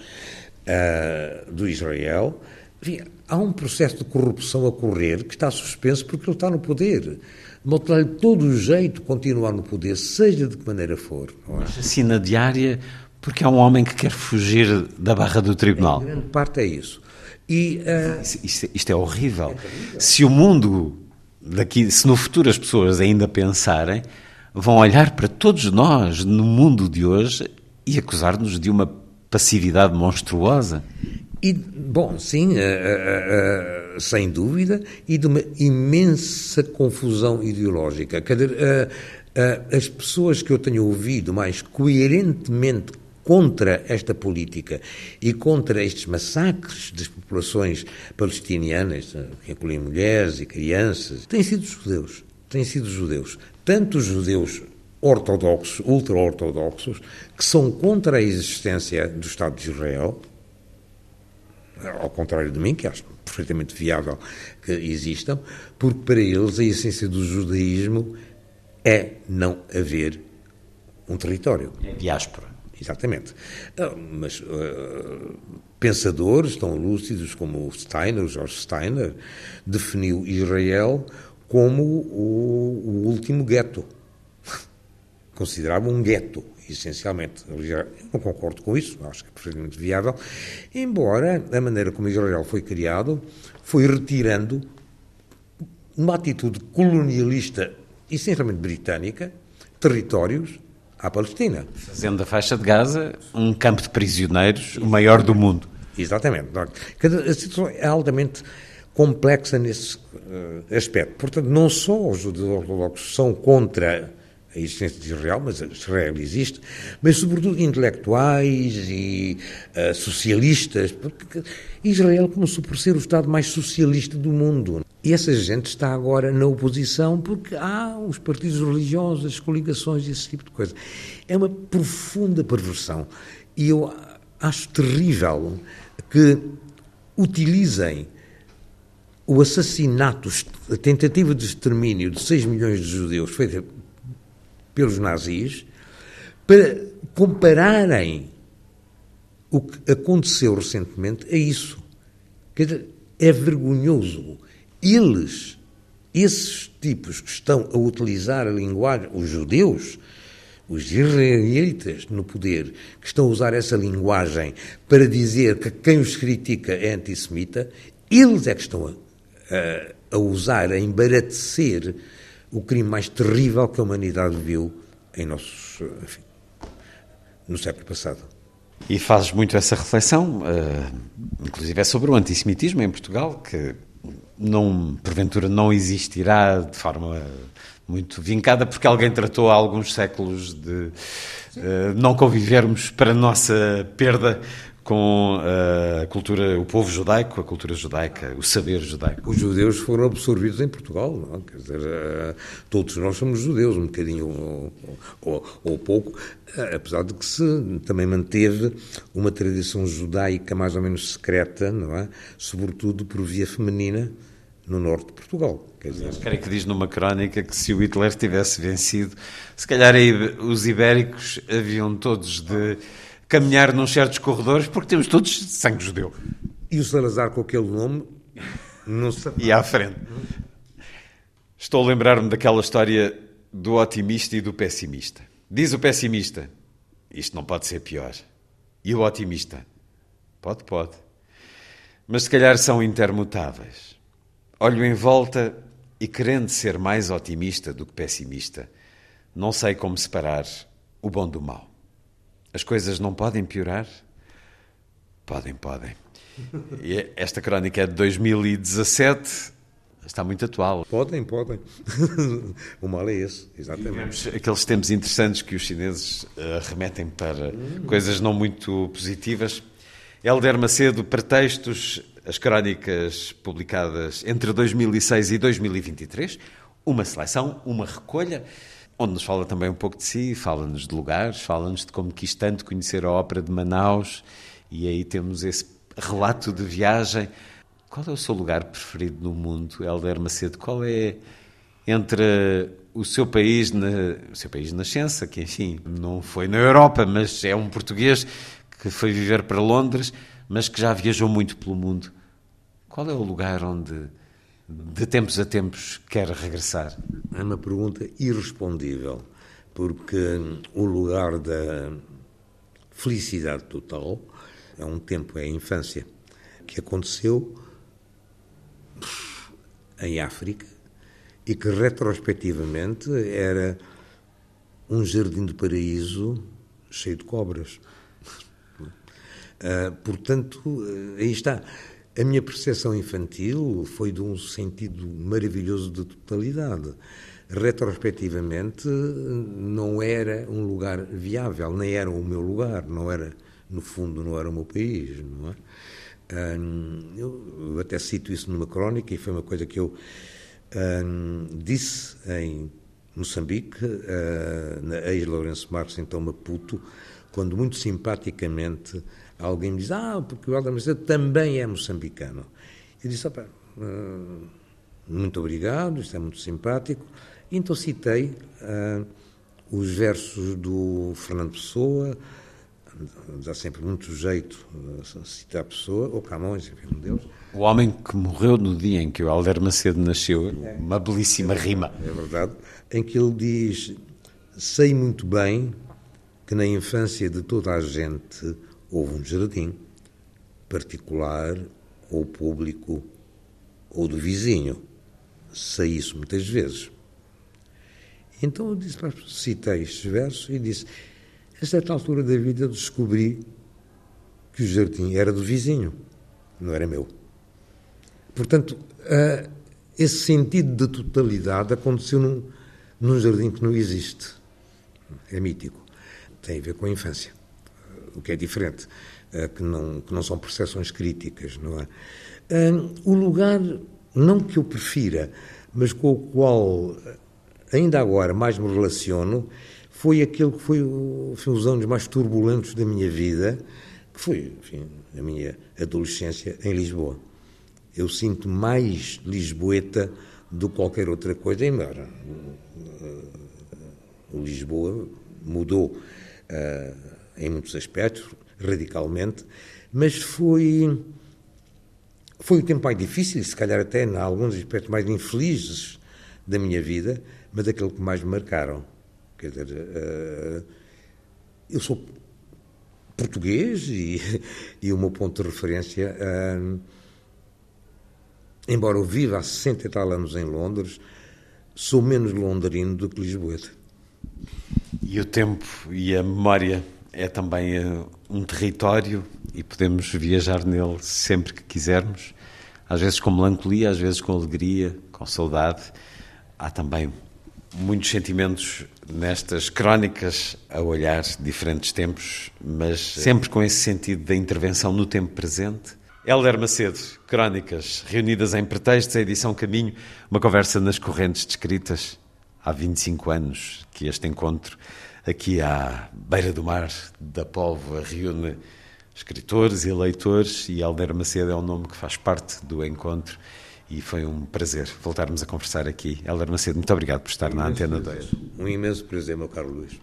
do Israel, enfim, há um processo de corrupção a correr que está suspenso porque ele está no poder. De modo todo o jeito continuar no poder, seja de que maneira for. Não é? Assina diária porque é um homem que quer fugir da barra do tribunal. Em grande parte é isso. E, uh... isto, isto, é horrível. É se o mundo daqui, se no futuro as pessoas ainda pensarem, vão olhar para todos nós no mundo de hoje e acusar-nos de uma passividade monstruosa. E, bom, sim, uh, uh, sem dúvida, e de uma imensa confusão ideológica. Dizer, as pessoas que eu tenho ouvido mais coerentemente contra esta política e contra estes massacres das populações palestinianas, que incluem mulheres e crianças, têm sido judeus. Têm sido judeus. Tanto os judeus ortodoxos, ultra-ortodoxos, que são contra a existência do Estado de Israel, ao contrário de mim, que acho perfeitamente viável que existam, porque para eles a essência do judaísmo é não haver um território. É diáspora. Exatamente. Ah, mas uh, pensadores tão lúcidos como Steiner, George Steiner, definiu Israel como o, o último gueto. Considerava um gueto, essencialmente. Eu não concordo com isso, acho que é perfeitamente viável, embora a maneira como Israel foi criado foi retirando uma atitude colonialista, essencialmente britânica, territórios à Palestina. Fazendo da faixa de Gaza um campo de prisioneiros, o maior do mundo. Exatamente. A situação é altamente complexa nesse uh, aspecto. Portanto, não só os judeus ortodoxos são contra a existência de Israel, mas Israel existe, mas sobretudo intelectuais e uh, socialistas, porque Israel começou por ser o Estado mais socialista do mundo. E essa gente está agora na oposição porque há os partidos religiosos, as coligações e esse tipo de coisa. É uma profunda perversão. E eu acho terrível que utilizem o assassinato, a tentativa de extermínio de 6 milhões de judeus feita pelos nazis para compararem o que aconteceu recentemente a isso. Quer dizer, é vergonhoso. Eles, esses tipos que estão a utilizar a linguagem, os judeus, os israelitas no poder, que estão a usar essa linguagem para dizer que quem os critica é antissemita, eles é que estão a, a, a usar, a embaratecer o crime mais terrível que a humanidade viu em nossos, enfim, no século passado. E fazes muito essa reflexão, uh, inclusive é sobre o antissemitismo em Portugal, que não, porventura não existirá de forma muito vincada, porque alguém tratou há alguns séculos de uh, não convivermos para nossa perda com eh, a cultura, o povo judaico, a cultura judaica, o saber judaico. Os judeus foram absorvidos em Portugal, não? quer dizer, uh, todos nós somos judeus, um bocadinho ou, ou, ou pouco, uh, apesar de que se também manteve uma tradição judaica mais ou menos secreta, não é? Sobretudo por via feminina no norte de Portugal. Quer dizer, creio que diz numa crónica que se o Hitler tivesse vencido, se calhar os ibéricos haviam todos de caminhar num certos corredores porque temos todos sangue judeu. E o Salazar com aquele nome não se... E à frente. Estou a lembrar-me daquela história do otimista e do pessimista. Diz o pessimista: Isto não pode ser pior. E o otimista: Pode, pode. Mas se calhar são intermutáveis. Olho em volta e, querendo ser mais otimista do que pessimista, não sei como separar o bom do mal. As coisas não podem piorar? Podem, podem. E esta crónica é de 2017, está muito atual. Podem, podem. o mal é esse, exatamente. Vivemos aqueles tempos interessantes que os chineses uh, remetem para hum. coisas não muito positivas. Helder Macedo, pretextos, as crónicas publicadas entre 2006 e 2023, uma seleção, uma recolha onde nos fala também um pouco de si, fala-nos de lugares, fala-nos de como quis tanto conhecer a ópera de Manaus, e aí temos esse relato de viagem. Qual é o seu lugar preferido no mundo, Helder Macedo? Qual é entre o seu país, na, o seu país de nascença, que enfim não foi na Europa, mas é um português que foi viver para Londres, mas que já viajou muito pelo mundo. Qual é o lugar onde de tempos a tempos quer regressar? É uma pergunta irrespondível, porque o lugar da felicidade total é um tempo, é a infância, que aconteceu em África e que retrospectivamente era um jardim de paraíso cheio de cobras. Uh, portanto, aí está. A minha percepção infantil foi de um sentido maravilhoso de totalidade. Retrospectivamente, não era um lugar viável, nem era o meu lugar, não era, no fundo, não era o meu país, não é? eu até cito isso numa crónica e foi uma coisa que eu disse em Moçambique, uh, na ex-Lourenço Marques, então Maputo, quando muito simpaticamente alguém me diz, ah, porque o Helder Macedo também é moçambicano. Eu disse, opa, uh, muito obrigado, isto é muito simpático. E então citei uh, os versos do Fernando Pessoa, dá sempre muito jeito a citar Pessoa, ou Camões, enfim, um deles. O homem que morreu no dia em que o Helder Macedo nasceu, é. uma belíssima é, rima. É verdade, em que ele diz, sei muito bem que na infância de toda a gente houve um jardim particular ou público ou do vizinho. Sei isso muitas vezes. Então eu disse, citei estes versos e disse: a certa altura da vida descobri que o jardim era do vizinho, não era meu. Portanto, uh, esse sentido de totalidade aconteceu num, num jardim que não existe. É mítico. Tem a ver com a infância o que é diferente, eh, que não, que não são percepções críticas, não é? O lugar, não que eu prefira, mas com o qual eh, ainda agora mais me relaciono, foi aquele que foi, foi os anos mais turbulentos da minha vida, que foi enfim, a minha adolescência em Lisboa. Eu sinto mais lisboeta do que qualquer outra coisa, embora uh, Lisboa mudou em muitos aspectos, radicalmente, mas foi foi o tempo mais difícil, se calhar até em alguns aspectos mais infelizes da minha vida, mas aquele que mais me marcaram. Quer dizer, uh, eu sou português e, e o meu ponto de referência, uh, embora eu viva há 60 e tal anos em Londres, sou menos londrino do que lisboeta. E o tempo e a memória é também uh, um território e podemos viajar nele sempre que quisermos, às vezes com melancolia, às vezes com alegria, com saudade. Há também muitos sentimentos nestas crónicas a olhar diferentes tempos, mas sempre com esse sentido da intervenção no tempo presente. Hélder Macedo, Crónicas, reunidas em pretextos, a edição Caminho, uma conversa nas correntes descritas. Há 25 anos que este encontro, aqui à beira do mar da Póvoa, reúne escritores e leitores, e Hélder Macedo é um nome que faz parte do encontro e foi um prazer voltarmos a conversar aqui. Helder Macedo, muito obrigado por estar um na Antena 2. Um imenso prazer, meu caro Luís.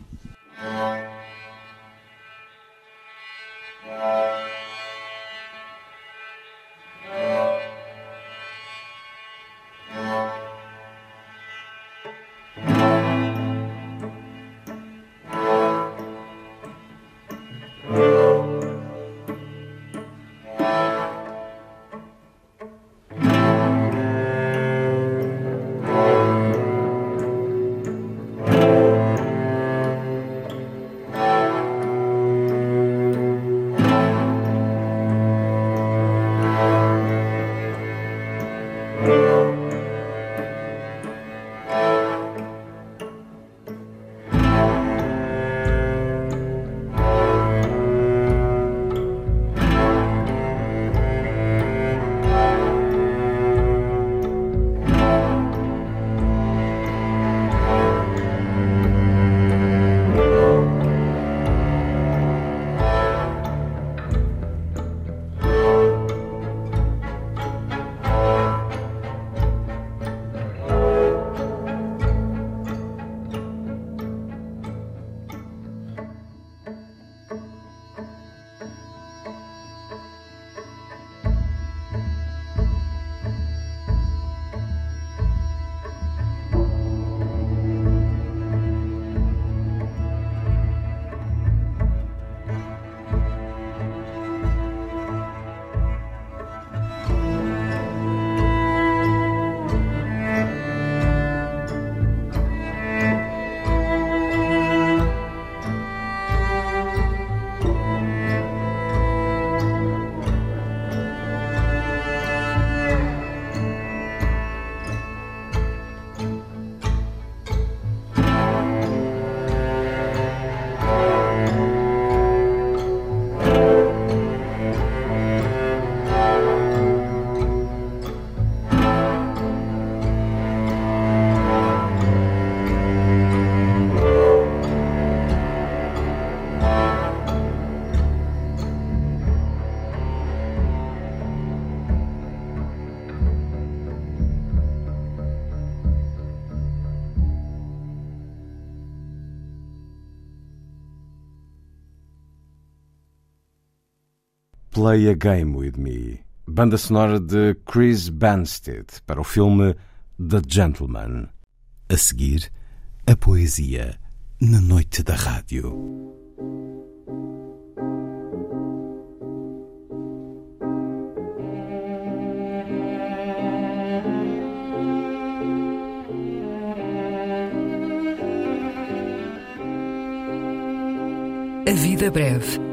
Play a Game With Me, banda sonora de Chris Banstead para o filme The Gentleman. A seguir, a poesia na noite da rádio. A vida breve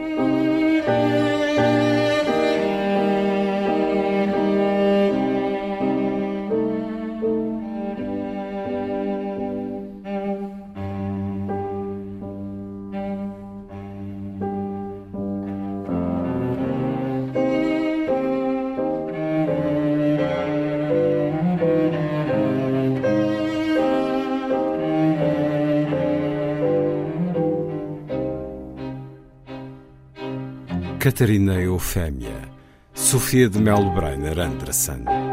Catarina Eufémia, Sofia de Melo Breiner Anderson.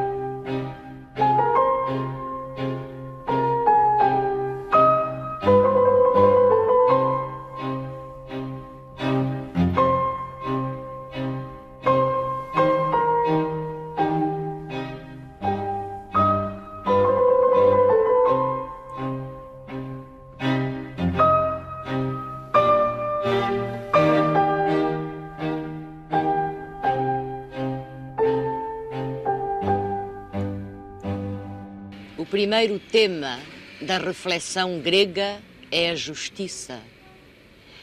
Da reflexão grega é a justiça.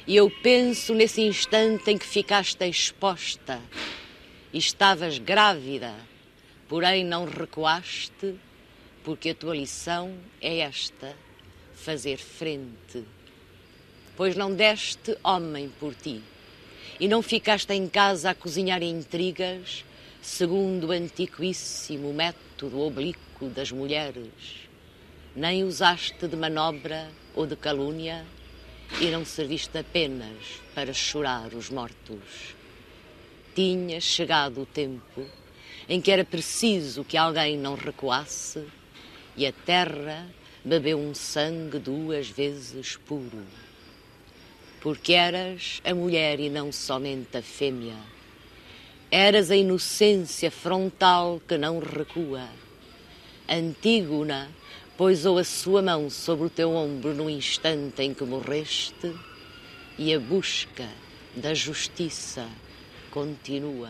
E eu penso nesse instante em que ficaste exposta estavas grávida, porém não recuaste, porque a tua lição é esta: fazer frente. Pois não deste homem por ti, e não ficaste em casa a cozinhar intrigas, segundo o antiquíssimo método oblíquo das mulheres, nem usaste de manobra ou de calúnia e não serviste apenas para chorar os mortos. Tinha chegado o tempo em que era preciso que alguém não recuasse e a terra bebeu um sangue duas vezes puro. Porque eras a mulher e não somente a fêmea. Eras a inocência frontal que não recua Antígona pousou a sua mão sobre o teu ombro no instante em que morreste e a busca da justiça continua.